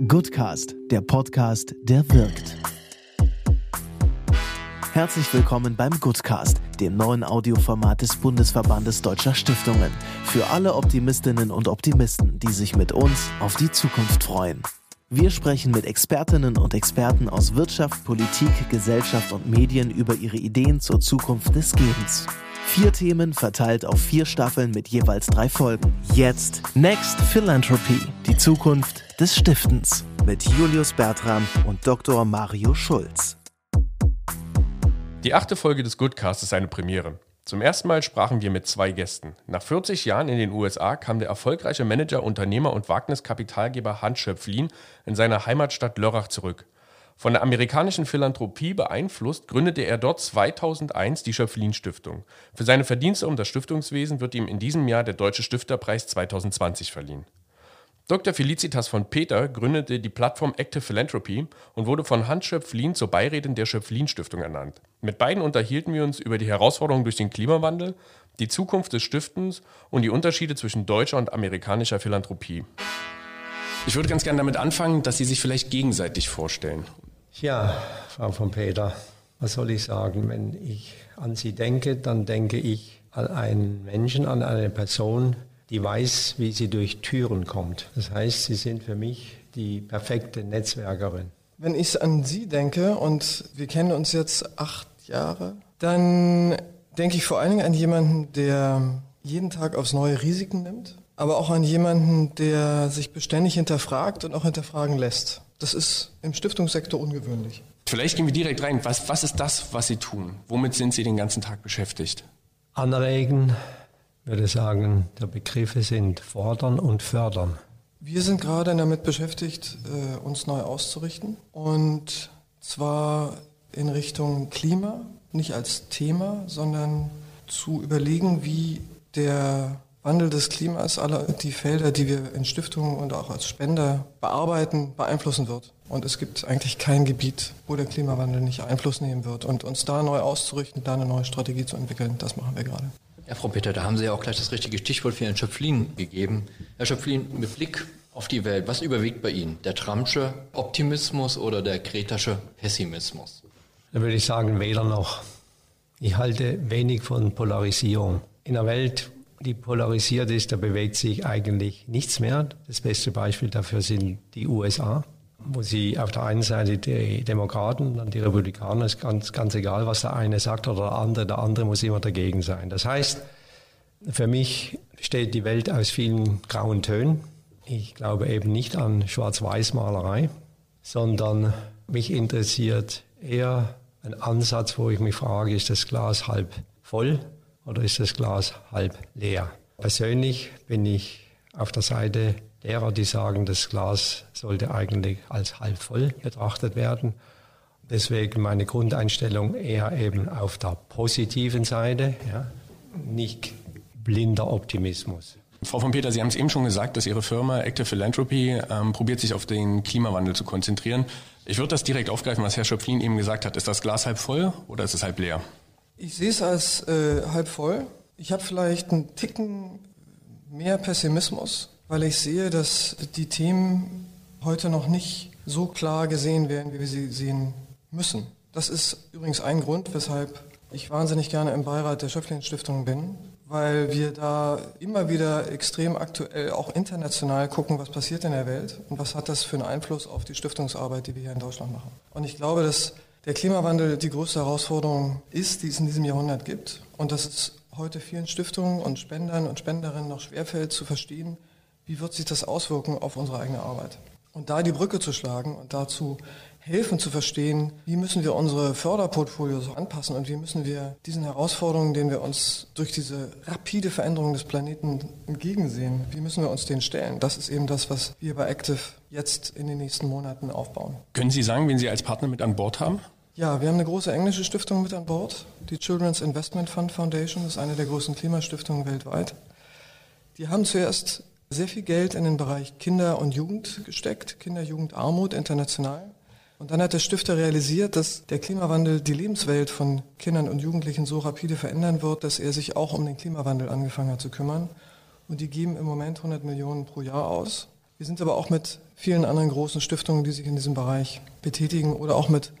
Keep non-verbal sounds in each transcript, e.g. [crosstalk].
Goodcast, der Podcast, der wirkt. Herzlich willkommen beim Goodcast, dem neuen Audioformat des Bundesverbandes Deutscher Stiftungen. Für alle Optimistinnen und Optimisten, die sich mit uns auf die Zukunft freuen. Wir sprechen mit Expertinnen und Experten aus Wirtschaft, Politik, Gesellschaft und Medien über ihre Ideen zur Zukunft des Gebens. Vier Themen verteilt auf vier Staffeln mit jeweils drei Folgen. Jetzt Next Philanthropy, die Zukunft des Stiftens mit Julius Bertram und Dr. Mario Schulz. Die achte Folge des Goodcast ist eine Premiere. Zum ersten Mal sprachen wir mit zwei Gästen. Nach 40 Jahren in den USA kam der erfolgreiche Manager, Unternehmer und Wagniskapitalgeber Hans Schöpflin in seiner Heimatstadt Lörrach zurück. Von der amerikanischen Philanthropie beeinflusst, gründete er dort 2001 die Schöpflin-Stiftung. Für seine Verdienste um das Stiftungswesen wird ihm in diesem Jahr der Deutsche Stifterpreis 2020 verliehen. Dr. Felicitas von Peter gründete die Plattform Active Philanthropy und wurde von Hans Schöpflin zur Beirätin der Schöpflin-Stiftung ernannt. Mit beiden unterhielten wir uns über die Herausforderungen durch den Klimawandel, die Zukunft des Stiftens und die Unterschiede zwischen deutscher und amerikanischer Philanthropie. Ich würde ganz gerne damit anfangen, dass Sie sich vielleicht gegenseitig vorstellen. Ja, Frau von Peter, was soll ich sagen? Wenn ich an Sie denke, dann denke ich an einen Menschen, an eine Person, die weiß, wie sie durch Türen kommt. Das heißt, Sie sind für mich die perfekte Netzwerkerin. Wenn ich an Sie denke und wir kennen uns jetzt acht Jahre, dann denke ich vor allen Dingen an jemanden, der jeden Tag aufs neue Risiken nimmt, aber auch an jemanden, der sich beständig hinterfragt und auch hinterfragen lässt. Das ist im Stiftungssektor ungewöhnlich. Vielleicht gehen wir direkt rein. Was, was ist das, was Sie tun? Womit sind Sie den ganzen Tag beschäftigt? Anregen, würde sagen, der Begriffe sind fordern und fördern. Wir sind gerade damit beschäftigt, äh, uns neu auszurichten. Und zwar in Richtung Klima, nicht als Thema, sondern zu überlegen, wie der Wandel des Klimas alle die Felder, die wir in Stiftungen und auch als Spender bearbeiten, beeinflussen wird. Und es gibt eigentlich kein Gebiet, wo der Klimawandel nicht Einfluss nehmen wird. Und uns da neu auszurichten, da eine neue Strategie zu entwickeln, das machen wir gerade. Ja, Frau Peter, da haben Sie ja auch gleich das richtige Stichwort für Herrn Schöpflin gegeben. Herr Schöpflin, mit Blick auf die Welt, was überwiegt bei Ihnen? Der Trumpsche Optimismus oder der Kretasche Pessimismus? Da würde ich sagen, weder noch. Ich halte wenig von Polarisierung. In einer Welt, die polarisiert ist, da bewegt sich eigentlich nichts mehr. Das beste Beispiel dafür sind die USA, wo sie auf der einen Seite die Demokraten und die Republikaner ist ganz, ganz egal, was der eine sagt oder der andere, der andere muss immer dagegen sein. Das heißt, für mich steht die Welt aus vielen grauen Tönen. Ich glaube eben nicht an Schwarz-Weiß-Malerei, sondern mich interessiert eher ein Ansatz, wo ich mich frage, ist das Glas halb voll oder ist das Glas halb leer? Persönlich bin ich auf der Seite derer, die sagen, das Glas sollte eigentlich als halb voll betrachtet werden. Deswegen meine Grundeinstellung eher eben auf der positiven Seite, ja, nicht blinder Optimismus. Frau von Peter, Sie haben es eben schon gesagt, dass Ihre Firma Active Philanthropy ähm, probiert sich auf den Klimawandel zu konzentrieren. Ich würde das direkt aufgreifen, was Herr Schöpflin eben gesagt hat. Ist das Glas halb voll oder ist es halb leer? Ich sehe es als äh, halb voll. Ich habe vielleicht einen Ticken mehr Pessimismus, weil ich sehe, dass die Themen heute noch nicht so klar gesehen werden, wie wir sie sehen müssen. Das ist übrigens ein Grund, weshalb ich wahnsinnig gerne im Beirat der Schöpflin Stiftung bin, weil wir da immer wieder extrem aktuell, auch international gucken, was passiert in der Welt und was hat das für einen Einfluss auf die Stiftungsarbeit, die wir hier in Deutschland machen. Und ich glaube, dass der Klimawandel die größte Herausforderung ist, die es in diesem Jahrhundert gibt und dass es heute vielen Stiftungen und Spendern und Spenderinnen noch schwerfällt zu verstehen, wie wird sich das auswirken auf unsere eigene Arbeit. Und da die Brücke zu schlagen und dazu helfen zu verstehen, wie müssen wir unsere Förderportfolios anpassen und wie müssen wir diesen Herausforderungen, denen wir uns durch diese rapide Veränderung des Planeten entgegensehen, wie müssen wir uns denen stellen. Das ist eben das, was wir bei Active jetzt in den nächsten Monaten aufbauen. Können Sie sagen, wen Sie als Partner mit an Bord haben? Ja, wir haben eine große englische Stiftung mit an Bord. Die Children's Investment Fund Foundation ist eine der größten Klimastiftungen weltweit. Die haben zuerst sehr viel Geld in den Bereich Kinder und Jugend gesteckt, Kinder-Jugend-Armut international. Und dann hat der Stifter realisiert, dass der Klimawandel die Lebenswelt von Kindern und Jugendlichen so rapide verändern wird, dass er sich auch um den Klimawandel angefangen hat zu kümmern. Und die geben im Moment 100 Millionen pro Jahr aus. Wir sind aber auch mit vielen anderen großen Stiftungen, die sich in diesem Bereich betätigen oder auch mit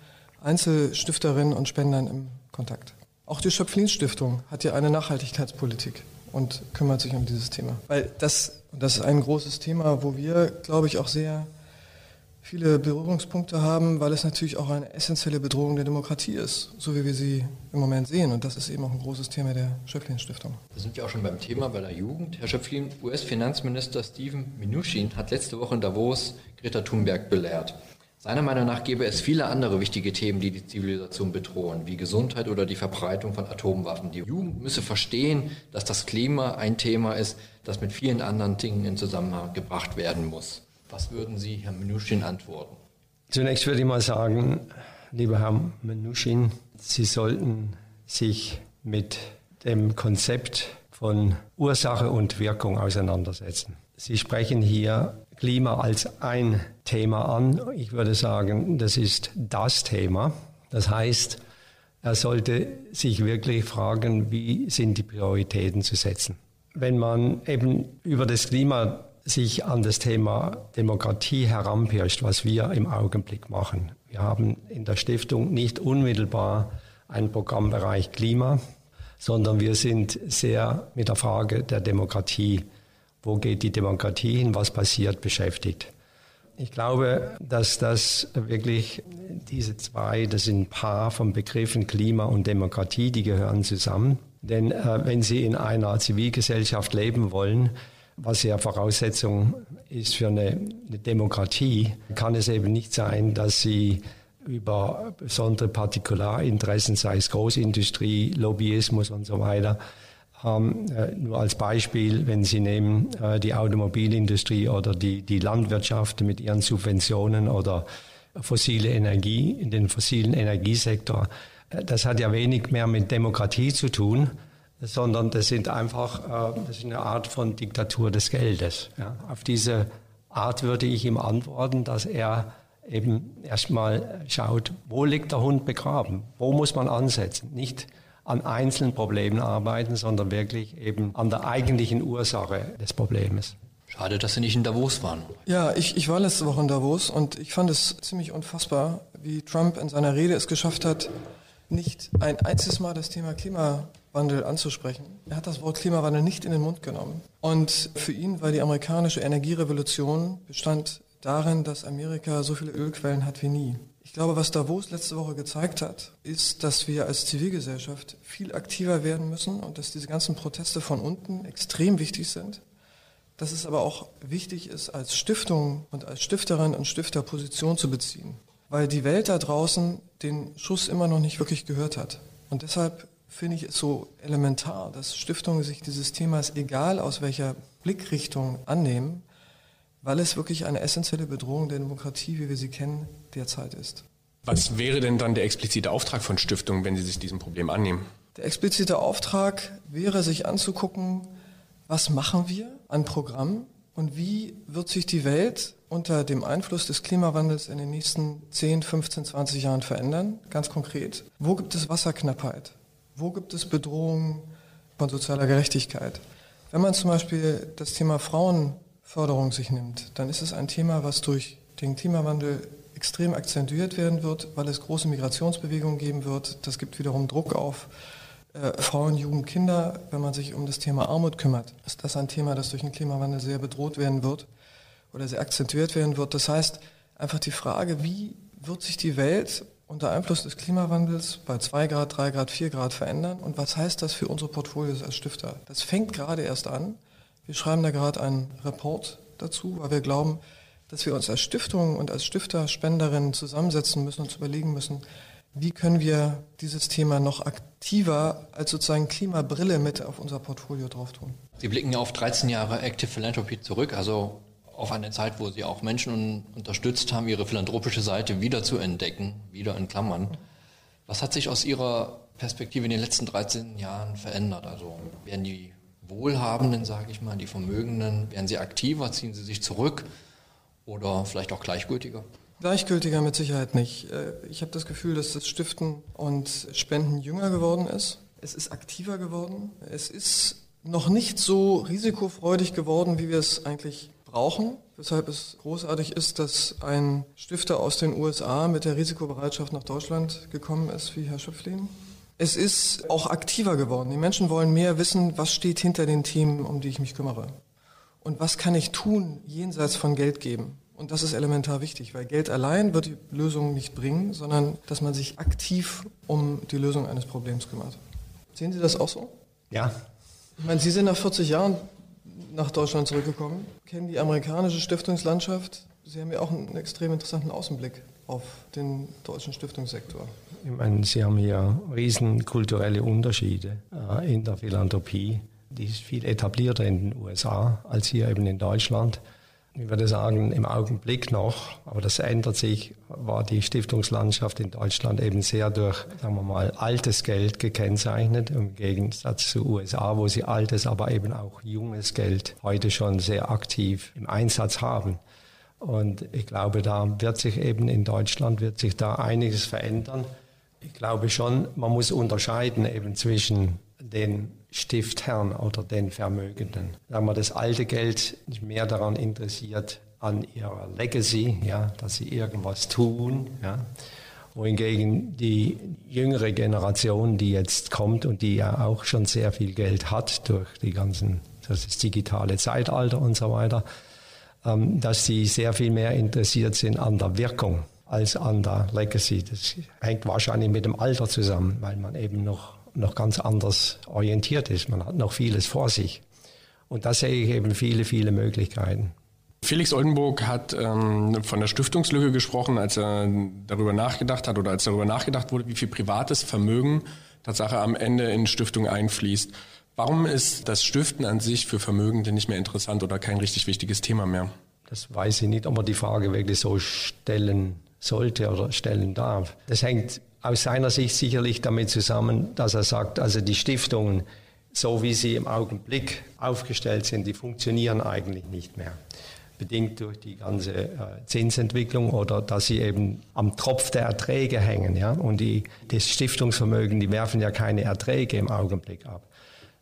Einzelstifterinnen und Spendern im Kontakt. Auch die Schöpflin-Stiftung hat ja eine Nachhaltigkeitspolitik und kümmert sich um dieses Thema. Weil das, das ist ein großes Thema, wo wir, glaube ich, auch sehr viele Berührungspunkte haben, weil es natürlich auch eine essentielle Bedrohung der Demokratie ist, so wie wir sie im Moment sehen. Und das ist eben auch ein großes Thema der Schöpflin-Stiftung. Da sind wir auch schon beim Thema bei der Jugend. Herr Schöpflin, US-Finanzminister Steven Mnuchin hat letzte Woche in Davos Greta Thunberg belehrt. Seiner Meinung nach gäbe es viele andere wichtige Themen, die die Zivilisation bedrohen, wie Gesundheit oder die Verbreitung von Atomwaffen. Die Jugend müsse verstehen, dass das Klima ein Thema ist, das mit vielen anderen Dingen in Zusammenhang gebracht werden muss. Was würden Sie, Herr Menuschin, antworten? Zunächst würde ich mal sagen, lieber Herr Menuschin, Sie sollten sich mit dem Konzept von Ursache und Wirkung auseinandersetzen. Sie sprechen hier Klima als ein Thema an. Ich würde sagen, das ist das Thema. Das heißt, er sollte sich wirklich fragen, wie sind die Prioritäten zu setzen. Wenn man eben über das Klima sich an das Thema Demokratie heranpirscht, was wir im Augenblick machen. Wir haben in der Stiftung nicht unmittelbar einen Programmbereich Klima, sondern wir sind sehr mit der Frage der Demokratie, wo geht die Demokratie hin, was passiert, beschäftigt. Ich glaube, dass das wirklich diese zwei, das sind ein Paar von Begriffen Klima und Demokratie, die gehören zusammen. Denn äh, wenn Sie in einer Zivilgesellschaft leben wollen, was ja Voraussetzung ist für eine, eine Demokratie, kann es eben nicht sein, dass sie über besondere Partikularinteressen, sei es Großindustrie, Lobbyismus und so weiter, Äh, nur als Beispiel, wenn Sie nehmen äh, die Automobilindustrie oder die, die Landwirtschaft mit ihren Subventionen oder fossile Energie in den fossilen Energiesektor, äh, das hat ja wenig mehr mit Demokratie zu tun, sondern das sind einfach, das ist eine Art von Diktatur des Geldes. Ja. Auf diese Art würde ich ihm antworten, dass er eben erstmal schaut, wo liegt der Hund begraben? Wo muss man ansetzen? Nicht an einzelnen Problemen arbeiten, sondern wirklich eben an der eigentlichen Ursache des Problems. Schade, dass Sie nicht in Davos waren. Ja, ich, ich war letzte Woche in Davos und ich fand es ziemlich unfassbar, wie Trump in seiner Rede es geschafft hat, nicht ein einziges Mal das Thema Klimawandel anzusprechen. Er hat das Wort Klimawandel nicht in den Mund genommen. Und für ihn war die amerikanische Energierevolution bestand darin, dass Amerika so viele Ölquellen hat wie nie. Ich glaube, was Davos letzte Woche gezeigt hat, ist, dass wir als Zivilgesellschaft viel aktiver werden müssen und dass diese ganzen Proteste von unten extrem wichtig sind. Dass es aber auch wichtig ist, als Stiftung und als Stifterin und Stifter Position zu beziehen weil die Welt da draußen den Schuss immer noch nicht wirklich gehört hat. Und deshalb finde ich es so elementar, dass Stiftungen sich dieses Themas, egal aus welcher Blickrichtung, annehmen, weil es wirklich eine essentielle Bedrohung der Demokratie, wie wir sie kennen, derzeit ist. Was wäre denn dann der explizite Auftrag von Stiftungen, wenn sie sich diesem Problem annehmen? Der explizite Auftrag wäre, sich anzugucken, was machen wir an Programmen und wie wird sich die Welt unter dem Einfluss des Klimawandels in den nächsten 10, 15, 20 Jahren verändern? Ganz konkret. Wo gibt es Wasserknappheit? Wo gibt es Bedrohungen von sozialer Gerechtigkeit? Wenn man zum Beispiel das Thema Frauenförderung sich nimmt, dann ist es ein Thema, was durch den Klimawandel extrem akzentuiert werden wird, weil es große Migrationsbewegungen geben wird. Das gibt wiederum Druck auf äh, Frauen, Jugend, Kinder, wenn man sich um das Thema Armut kümmert, ist das ein Thema, das durch den Klimawandel sehr bedroht werden wird oder sehr akzentuiert werden wird. Das heißt, einfach die Frage, wie wird sich die Welt unter Einfluss des Klimawandels bei 2 Grad, 3 Grad, 4 Grad verändern und was heißt das für unsere Portfolios als Stifter? Das fängt gerade erst an. Wir schreiben da gerade einen Report dazu, weil wir glauben, dass wir uns als Stiftung und als Stifter, Spenderinnen zusammensetzen müssen und uns überlegen müssen, wie können wir dieses Thema noch aktiver als sozusagen Klimabrille mit auf unser Portfolio drauf tun? Sie blicken ja auf 13 Jahre Active Philanthropy zurück, also auf eine Zeit, wo Sie auch Menschen unterstützt haben, ihre philanthropische Seite wieder zu entdecken, wieder in Klammern. Was hat sich aus Ihrer Perspektive in den letzten 13 Jahren verändert? Also werden die Wohlhabenden, sage ich mal, die Vermögenden, werden sie aktiver, ziehen sie sich zurück oder vielleicht auch gleichgültiger? Gleichgültiger mit Sicherheit nicht. Äh, ich habe das Gefühl, dass das Stiften und Spenden jünger geworden ist. Es ist aktiver geworden. Es ist noch nicht so risikofreudig geworden, wie wir es eigentlich brauchen, weshalb es großartig ist, dass ein Stifter aus den USA mit der Risikobereitschaft nach Deutschland gekommen ist, wie Herr Schöpflin. Es ist auch aktiver geworden. Die Menschen wollen mehr wissen, was steht hinter den Themen, um die ich mich kümmere. Und was kann ich tun, jenseits von Geld geben? Und das ist elementar wichtig, weil Geld allein wird die Lösung nicht bringen, sondern dass man sich aktiv um die Lösung eines Problems kümmert. Sehen Sie das auch so? Ja. Ich meine, Sie sind nach 40 Jahren nach Deutschland zurückgekommen, kennen die amerikanische Stiftungslandschaft. Sie haben ja auch einen extrem interessanten Außenblick auf den deutschen Stiftungssektor. Ich meine, Sie haben hier riesen kulturelle Unterschiede äh, in der Philanthropie. Die ist viel etablierter in den USA als hier eben in Deutschland. Ich würde sagen, im Augenblick noch, aber das ändert sich, war die Stiftungslandschaft in Deutschland eben sehr durch, sagen wir mal, altes Geld gekennzeichnet, im Gegensatz zu USA, wo sie altes, aber eben auch junges Geld heute schon sehr aktiv im Einsatz haben. Und ich glaube, da wird sich eben in Deutschland, wird sich da einiges verändern. Ich glaube schon, man muss unterscheiden eben zwischen den Stiftherren oder den Vermögenden. Sagen wir, das alte Geld ist mehr daran interessiert an ihrer Legacy, ja, dass sie irgendwas tun, ja. Wohingegen die jüngere Generation, die jetzt kommt und die ja auch schon sehr viel Geld hat durch die ganzen, das ist digitale Zeitalter und so weiter, dass sie sehr viel mehr interessiert sind an der Wirkung als an der Legacy. Das hängt wahrscheinlich mit dem Alter zusammen, weil man eben noch noch ganz anders orientiert ist. Man hat noch vieles vor sich. Und da sehe ich eben viele, viele Möglichkeiten. Felix Oldenburg hat ähm, von der Stiftungslücke gesprochen, als er darüber nachgedacht hat oder als darüber nachgedacht wurde, wie viel privates Vermögen Tatsache am Ende in Stiftung einfließt. Warum ist das Stiften an sich für Vermögende nicht mehr interessant oder kein richtig wichtiges Thema mehr? Das weiß ich nicht, ob man die Frage wirklich so stellen sollte oder stellen darf. Das hängt aus seiner Sicht sicherlich damit zusammen, dass er sagt, also die Stiftungen, so wie sie im Augenblick aufgestellt sind, die funktionieren eigentlich nicht mehr. Bedingt durch die ganze äh, Zinsentwicklung oder dass sie eben am Tropf der Erträge hängen. Ja? Und die, das Stiftungsvermögen, die werfen ja keine Erträge im Augenblick ab.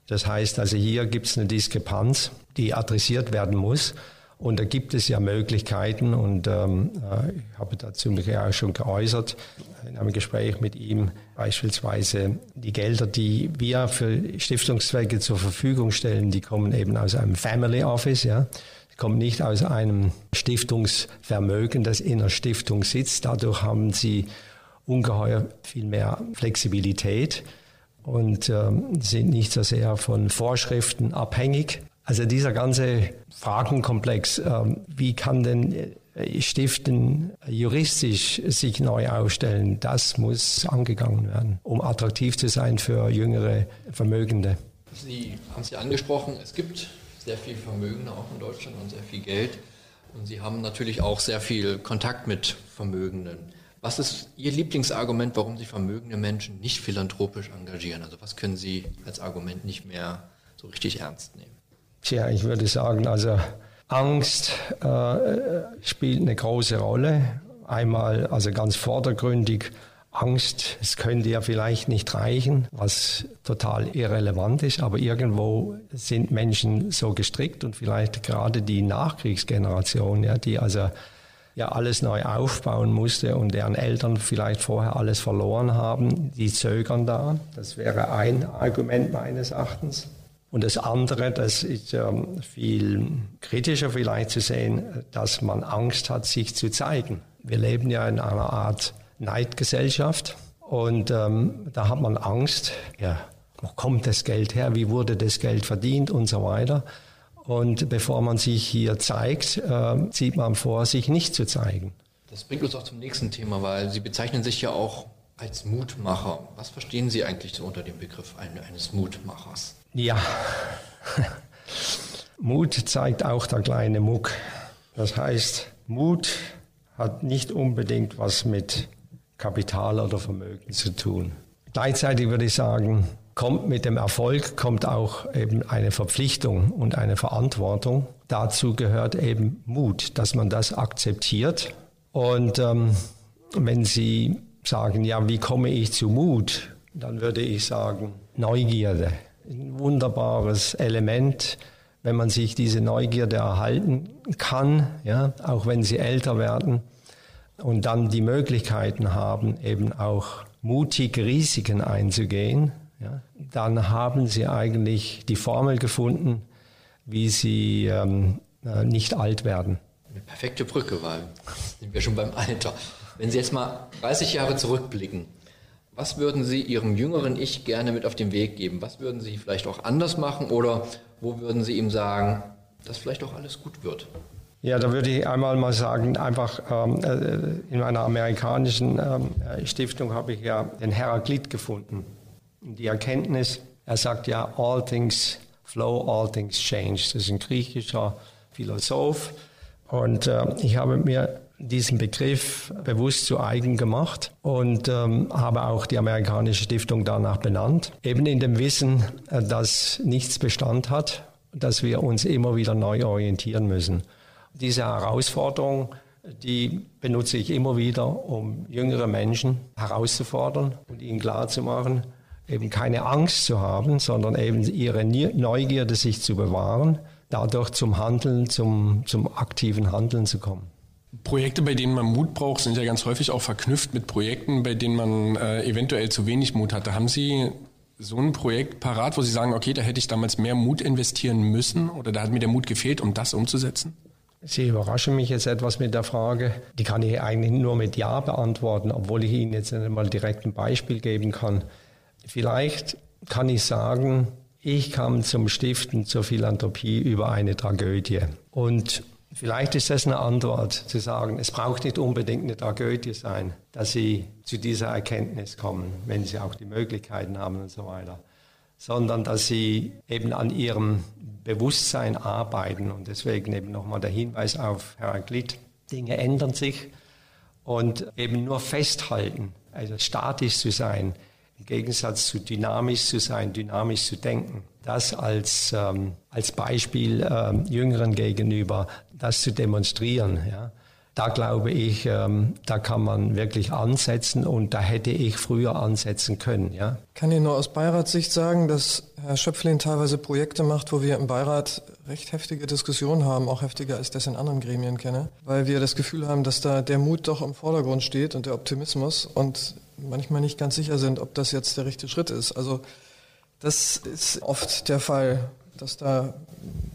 Das heißt also, hier gibt es eine Diskrepanz, die adressiert werden muss. Und da gibt es ja Möglichkeiten und ähm, äh, ich habe dazu mich ja auch schon geäußert in einem Gespräch mit ihm, beispielsweise die Gelder, die wir für Stiftungszwecke zur Verfügung stellen, die kommen eben aus einem Family Office, ja. Die kommen nicht aus einem Stiftungsvermögen, das in der Stiftung sitzt. Dadurch haben sie ungeheuer viel mehr Flexibilität und ähm, sind nicht so sehr von Vorschriften abhängig. Also dieser ganze Fragenkomplex, ähm, wie kann denn äh, Stiften juristisch sich neu aufstellen, das muss angegangen werden, um attraktiv zu sein für jüngere Vermögende. Sie haben es ja angesprochen, es gibt sehr viel Vermögen auch in Deutschland und sehr viel Geld. Und Sie haben natürlich auch sehr viel Kontakt mit Vermögenden. Was ist Ihr Lieblingsargument, warum Sie vermögende Menschen nicht philanthropisch engagieren? Also was können Sie als Argument nicht mehr so richtig ernst nehmen? Tja, ich würde sagen, also Angst äh, spielt eine große Rolle. Einmal, also ganz vordergründig, Angst, es könnte ja vielleicht nicht reichen, was total irrelevant ist, aber irgendwo sind Menschen so gestrickt und vielleicht gerade die Nachkriegsgeneration, ja, die also ja alles neu aufbauen musste und deren Eltern vielleicht vorher alles verloren haben, die zögern da. Das wäre ein Argument meines Erachtens. Und das andere, das ist ähm, viel kritischer vielleicht zu sehen, dass man Angst hat, sich zu zeigen. Wir leben ja in einer Art Neidgesellschaft und ähm, da hat man Angst, ja, wo kommt das Geld her, wie wurde das Geld verdient und so weiter. Und bevor man sich hier zeigt, äh, zieht man vor, sich nicht zu zeigen. Das bringt uns auch zum nächsten Thema, weil Sie bezeichnen sich ja auch als Mutmacher. Was verstehen Sie eigentlich so unter dem Begriff eines Mutmachers? Ja, [laughs] Mut zeigt auch der kleine Muck. Das heißt, Mut hat nicht unbedingt was mit Kapital oder Vermögen zu tun. Gleichzeitig würde ich sagen, kommt mit dem Erfolg, kommt auch eben eine Verpflichtung und eine Verantwortung. Dazu gehört eben Mut, dass man das akzeptiert. Und ähm, wenn Sie sagen, ja, wie komme ich zu Mut, dann würde ich sagen, Neugierde ein wunderbares Element, wenn man sich diese Neugierde erhalten kann, ja, auch wenn sie älter werden und dann die Möglichkeiten haben, eben auch mutig Risiken einzugehen, ja, dann haben sie eigentlich die Formel gefunden, wie sie ähm, äh, nicht alt werden. Eine perfekte Brücke, weil [laughs] sind wir schon beim Alter. Wenn Sie jetzt mal 30 Jahre zurückblicken, was würden Sie Ihrem jüngeren Ich gerne mit auf den Weg geben? Was würden Sie vielleicht auch anders machen oder wo würden Sie ihm sagen, dass vielleicht auch alles gut wird? Ja, da würde ich einmal mal sagen, einfach ähm, äh, in einer amerikanischen ähm, äh, Stiftung habe ich ja den Heraklit gefunden. Die Erkenntnis, er sagt ja, all things flow, all things change. Das ist ein griechischer Philosoph. Und äh, ich habe mir diesen Begriff bewusst zu eigen gemacht und ähm, habe auch die amerikanische Stiftung danach benannt. Eben in dem Wissen, äh, dass nichts Bestand hat, dass wir uns immer wieder neu orientieren müssen. Diese Herausforderung, die benutze ich immer wieder, um jüngere Menschen herauszufordern und ihnen klarzumachen, eben keine Angst zu haben, sondern eben ihre Neugierde sich zu bewahren, dadurch zum Handeln, zum, zum aktiven Handeln zu kommen. Projekte, bei denen man Mut braucht, sind ja ganz häufig auch verknüpft mit Projekten, bei denen man äh, eventuell zu wenig Mut hatte. Haben Sie so ein Projekt parat, wo Sie sagen, okay, da hätte ich damals mehr Mut investieren müssen oder da hat mir der Mut gefehlt, um das umzusetzen? Sie überraschen mich jetzt etwas mit der Frage. Die kann ich eigentlich nur mit Ja beantworten, obwohl ich Ihnen jetzt nicht mal direkt ein Beispiel geben kann. Vielleicht kann ich sagen, ich kam zum Stiften zur Philanthropie über eine Tragödie. Und Vielleicht ist das eine Antwort, zu sagen, es braucht nicht unbedingt eine Tragödie sein, dass Sie zu dieser Erkenntnis kommen, wenn Sie auch die Möglichkeiten haben und so weiter, sondern dass Sie eben an Ihrem Bewusstsein arbeiten. Und deswegen eben nochmal der Hinweis auf Heraklit, Dinge ändern sich und eben nur festhalten, also statisch zu sein, im Gegensatz zu dynamisch zu sein, dynamisch zu denken. Das als, ähm, als Beispiel ähm, Jüngeren gegenüber, das zu demonstrieren. Ja. Da glaube ich, ähm, da kann man wirklich ansetzen und da hätte ich früher ansetzen können. Ja. Kann ich nur aus Beiratssicht sagen, dass Herr Schöpflin teilweise Projekte macht, wo wir im Beirat recht heftige Diskussionen haben, auch heftiger als das in anderen Gremien kenne, weil wir das Gefühl haben, dass da der Mut doch im Vordergrund steht und der Optimismus und manchmal nicht ganz sicher sind, ob das jetzt der richtige Schritt ist. Also das ist oft der Fall, dass da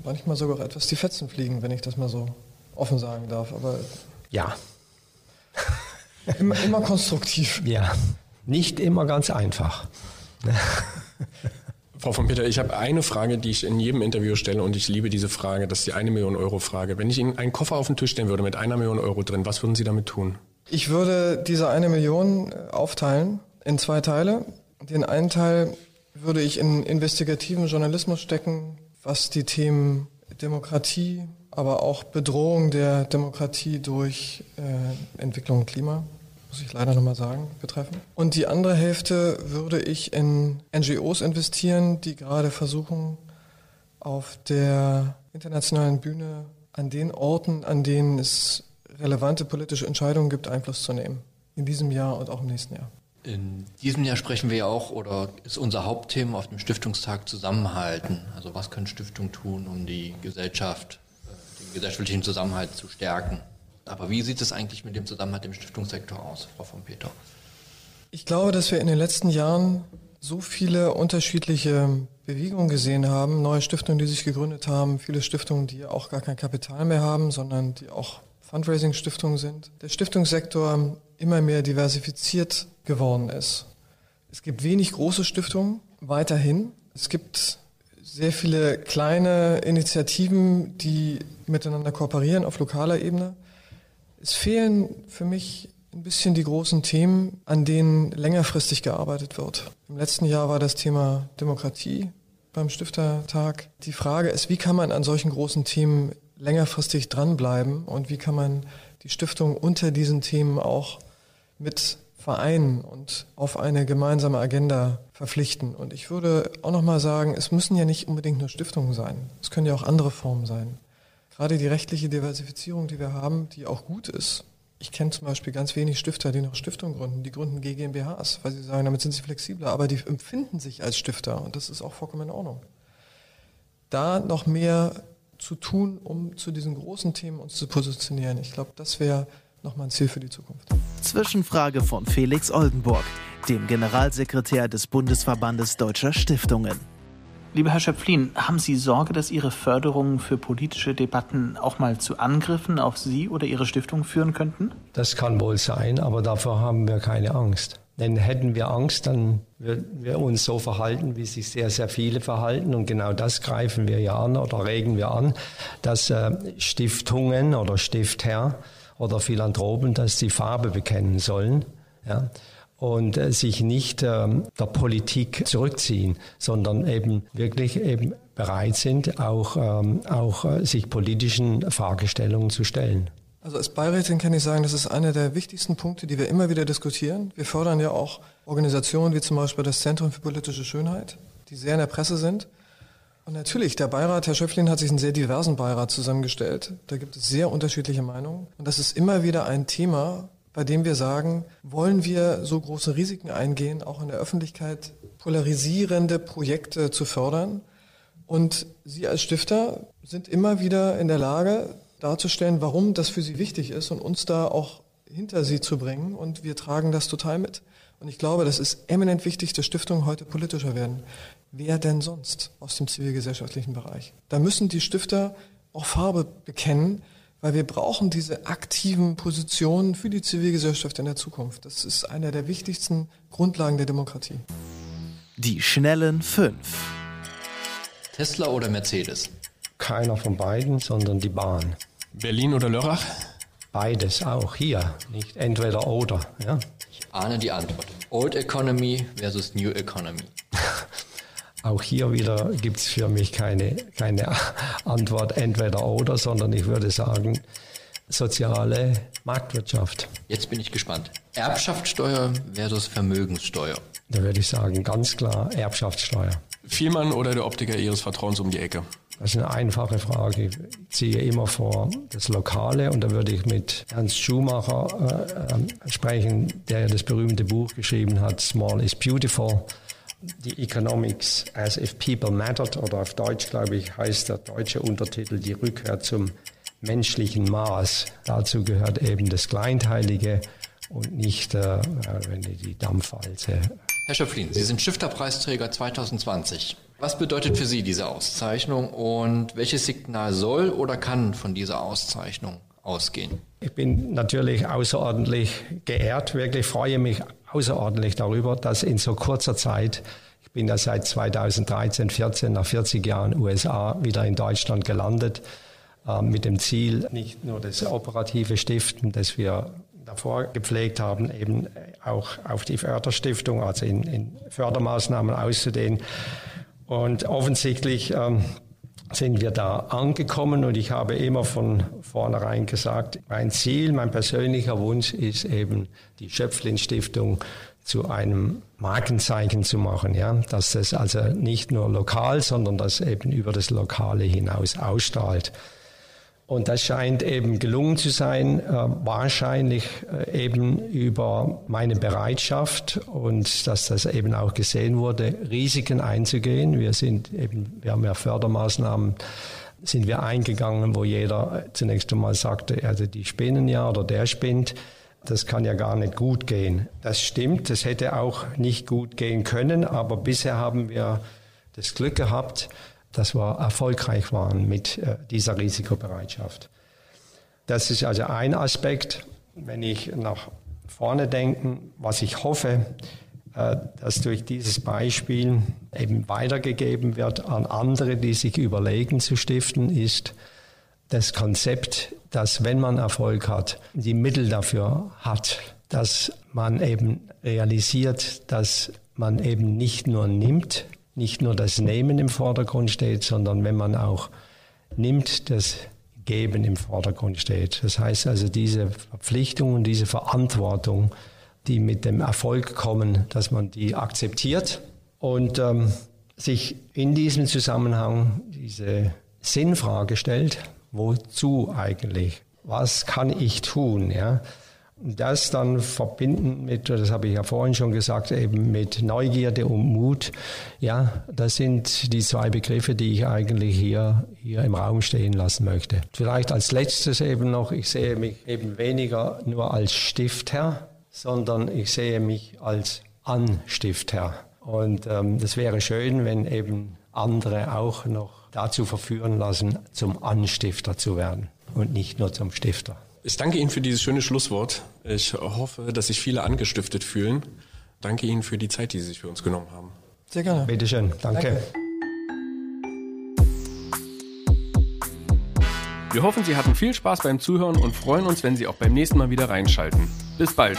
manchmal sogar etwas die Fetzen fliegen, wenn ich das mal so offen sagen darf. Aber ja. immer, immer konstruktiv. Ja, nicht immer ganz einfach. [laughs] Frau von Peter, ich habe eine Frage, die ich in jedem Interview stelle und ich liebe diese Frage, das ist die eine Million Euro Frage. Wenn ich Ihnen einen Koffer auf den Tisch stellen würde mit einer Million Euro drin, was würden Sie damit tun? Ich würde diese eine Million äh, aufteilen in zwei Teile. Den einen Teil würde ich in investigativen Journalismus stecken, was die Themen Demokratie, aber auch Bedrohung der Demokratie durch äh, Entwicklung und Klima, muss ich leider nochmal sagen, betreffen. Und die andere Hälfte würde ich in NGOs investieren, die gerade versuchen, auf der internationalen Bühne an den Orten, an denen es relevante politische Entscheidungen gibt, Einfluss zu nehmen. In diesem Jahr und auch im nächsten Jahr. In diesem Jahr sprechen wir ja auch, oder ist unser Hauptthema auf dem Stiftungstag Zusammenhalten. Also was können Stiftungen tun, um die Gesellschaft, äh, den gesellschaftlichen Zusammenhalt zu stärken? Aber wie sieht es eigentlich mit dem Zusammenhalt im Stiftungssektor aus, Frau von Peter? Ich glaube, dass wir in den letzten Jahren so viele unterschiedliche Bewegungen gesehen haben, neue Stiftungen, die sich gegründet haben, viele Stiftungen, die auch gar kein Kapital mehr haben, sondern die auch Fundraising-Stiftungen sind, der Stiftungssektor immer mehr diversifiziert geworden ist. Es gibt wenig große Stiftungen weiterhin. Es gibt sehr viele kleine Initiativen, die miteinander kooperieren auf lokaler Ebene. Es fehlen für mich ein bisschen die großen Themen, an denen längerfristig gearbeitet wird. Im letzten Jahr war das Thema Demokratie beim Stiftertag. Die Frage ist, wie kann man an solchen großen Themen längerfristig dranbleiben und wie kann man die Stiftung unter diesen Themen auch mit vereinen und auf eine gemeinsame Agenda verpflichten. Und ich würde auch nochmal sagen, es müssen ja nicht unbedingt nur Stiftungen sein. Es können ja auch andere Formen sein. Gerade die rechtliche Diversifizierung, die wir haben, die auch gut ist. Ich kenne zum Beispiel ganz wenig Stifter, die noch Stiftungen gründen. Die gründen GmbHs, weil sie sagen, damit sind sie flexibler, aber die empfinden sich als Stifter und das ist auch vollkommen in Ordnung. da noch mehr zu tun, um zu diesen großen Themen uns zu positionieren. Ich glaube, das wäre nochmal ein Ziel für die Zukunft. Zwischenfrage von Felix Oldenburg, dem Generalsekretär des Bundesverbandes Deutscher Stiftungen. Lieber Herr Schöpflin, haben Sie Sorge, dass Ihre Förderungen für politische Debatten auch mal zu Angriffen auf Sie oder Ihre Stiftung führen könnten? Das kann wohl sein, aber davor haben wir keine Angst. Denn hätten wir Angst, dann würden wir uns so verhalten, wie sich sehr, sehr viele verhalten. Und genau das greifen wir ja an oder regen wir an, dass äh, Stiftungen oder Stifter oder Philanthropen, dass die Farbe bekennen sollen. Ja und äh, sich nicht ähm, der Politik zurückziehen, sondern eben wirklich eben bereit sind, auch, ähm, auch äh, sich politischen Fragestellungen zu stellen. Also als Beirätin kann ich sagen, das ist einer der wichtigsten Punkte, die wir immer wieder diskutieren. Wir fördern ja auch Organisationen wie zum Beispiel das Zentrum für politische Schönheit, die sehr in der Presse sind. Und natürlich, der Beirat, Herr Schöpflin, hat sich einen sehr diversen Beirat zusammengestellt. Da gibt es sehr unterschiedliche Meinungen. Und das ist immer wieder ein Thema, bei dem wir sagen, wollen wir so große Risiken eingehen, auch in der Öffentlichkeit polarisierende Projekte zu fördern. Und Sie als Stifter sind immer wieder in der Lage darzustellen, warum das für Sie wichtig ist und uns da auch hinter Sie zu bringen. Und wir tragen das total mit. Und ich glaube, das ist eminent wichtig, dass Stiftungen heute politischer werden. Wer denn sonst aus dem zivilgesellschaftlichen Bereich? Da müssen die Stifter auch Farbe bekennen weil wir brauchen diese aktiven Positionen für die Zivilgesellschaft in der Zukunft. Das ist einer der wichtigsten Grundlagen der Demokratie. Die schnellen fünf. Tesla oder Mercedes? Keiner von beiden, sondern die Bahn. Berlin oder Lörrach? Beides auch hier, nicht entweder oder. Ja? Ich ahne die Antwort. Old Economy versus New Economy. [laughs] Auch hier wieder gibt es für mich keine, keine [laughs] Antwort entweder oder, sondern ich würde sagen, soziale Marktwirtschaft. Jetzt bin ich gespannt. Erbschaftssteuer versus Vermögenssteuer. Da würde ich sagen, ganz klar Erbschaftssteuer. Vielmann oder der Optiker Ihres Vertrauens um die Ecke? Das ist eine einfache Frage. Ich ziehe immer vor das Lokale und da würde ich mit Ernst Schumacher äh, äh, sprechen, der das berühmte Buch geschrieben hat, Small is Beautiful. The Economics as if People Mattered oder auf Deutsch, glaube ich, heißt der deutsche Untertitel Die Rückkehr zum menschlichen Maß. Dazu gehört eben das Kleinteilige und nicht äh, wenn die Dampfwalze. Herr Schöpflin, Sie sind Stifterpreisträger 2020. Was bedeutet für Sie diese Auszeichnung und welches Signal soll oder kann von dieser Auszeichnung ausgehen? Ich bin natürlich außerordentlich geehrt, wirklich freue mich außerordentlich darüber, dass in so kurzer Zeit, ich bin ja seit 2013, 14 nach 40 Jahren USA wieder in Deutschland gelandet, äh, mit dem Ziel, nicht nur das operative Stiften, das wir davor gepflegt haben, eben auch auf die Förderstiftung, also in, in Fördermaßnahmen auszudehnen. Und offensichtlich ähm, sind wir da angekommen und ich habe immer von vornherein gesagt, mein Ziel, mein persönlicher Wunsch ist eben, die Schöpflin Stiftung zu einem Markenzeichen zu machen, ja, dass das also nicht nur lokal, sondern das eben über das Lokale hinaus ausstrahlt. Und das scheint eben gelungen zu sein, äh, wahrscheinlich äh, eben über meine Bereitschaft und dass das eben auch gesehen wurde, Risiken einzugehen. Wir sind eben, wir haben ja Fördermaßnahmen, sind wir eingegangen, wo jeder zunächst einmal sagte, also die spinnen ja oder der spinnt. Das kann ja gar nicht gut gehen. Das stimmt, das hätte auch nicht gut gehen können, aber bisher haben wir das Glück gehabt, dass wir erfolgreich waren mit äh, dieser Risikobereitschaft. Das ist also ein Aspekt, wenn ich nach vorne denke, was ich hoffe, äh, dass durch dieses Beispiel eben weitergegeben wird an andere, die sich überlegen zu stiften, ist das Konzept, dass wenn man Erfolg hat, die Mittel dafür hat, dass man eben realisiert, dass man eben nicht nur nimmt, nicht nur das Nehmen im Vordergrund steht, sondern wenn man auch nimmt, das Geben im Vordergrund steht. Das heißt also diese Verpflichtung und diese Verantwortung, die mit dem Erfolg kommen, dass man die akzeptiert und ähm, sich in diesem Zusammenhang diese Sinnfrage stellt, wozu eigentlich? Was kann ich tun? Ja? Das dann verbinden mit, das habe ich ja vorhin schon gesagt, eben mit Neugierde und Mut. Ja, das sind die zwei Begriffe, die ich eigentlich hier, hier im Raum stehen lassen möchte. Vielleicht als letztes eben noch, ich sehe mich eben weniger nur als Stiftherr, sondern ich sehe mich als Anstifter. Und ähm, das wäre schön, wenn eben andere auch noch dazu verführen lassen, zum Anstifter zu werden und nicht nur zum Stifter. Ich danke Ihnen für dieses schöne Schlusswort. Ich hoffe, dass sich viele angestiftet fühlen. Danke Ihnen für die Zeit, die Sie sich für uns genommen haben. Sehr gerne. Bitte schön, danke. danke. Wir hoffen, Sie hatten viel Spaß beim Zuhören und freuen uns, wenn Sie auch beim nächsten Mal wieder reinschalten. Bis bald.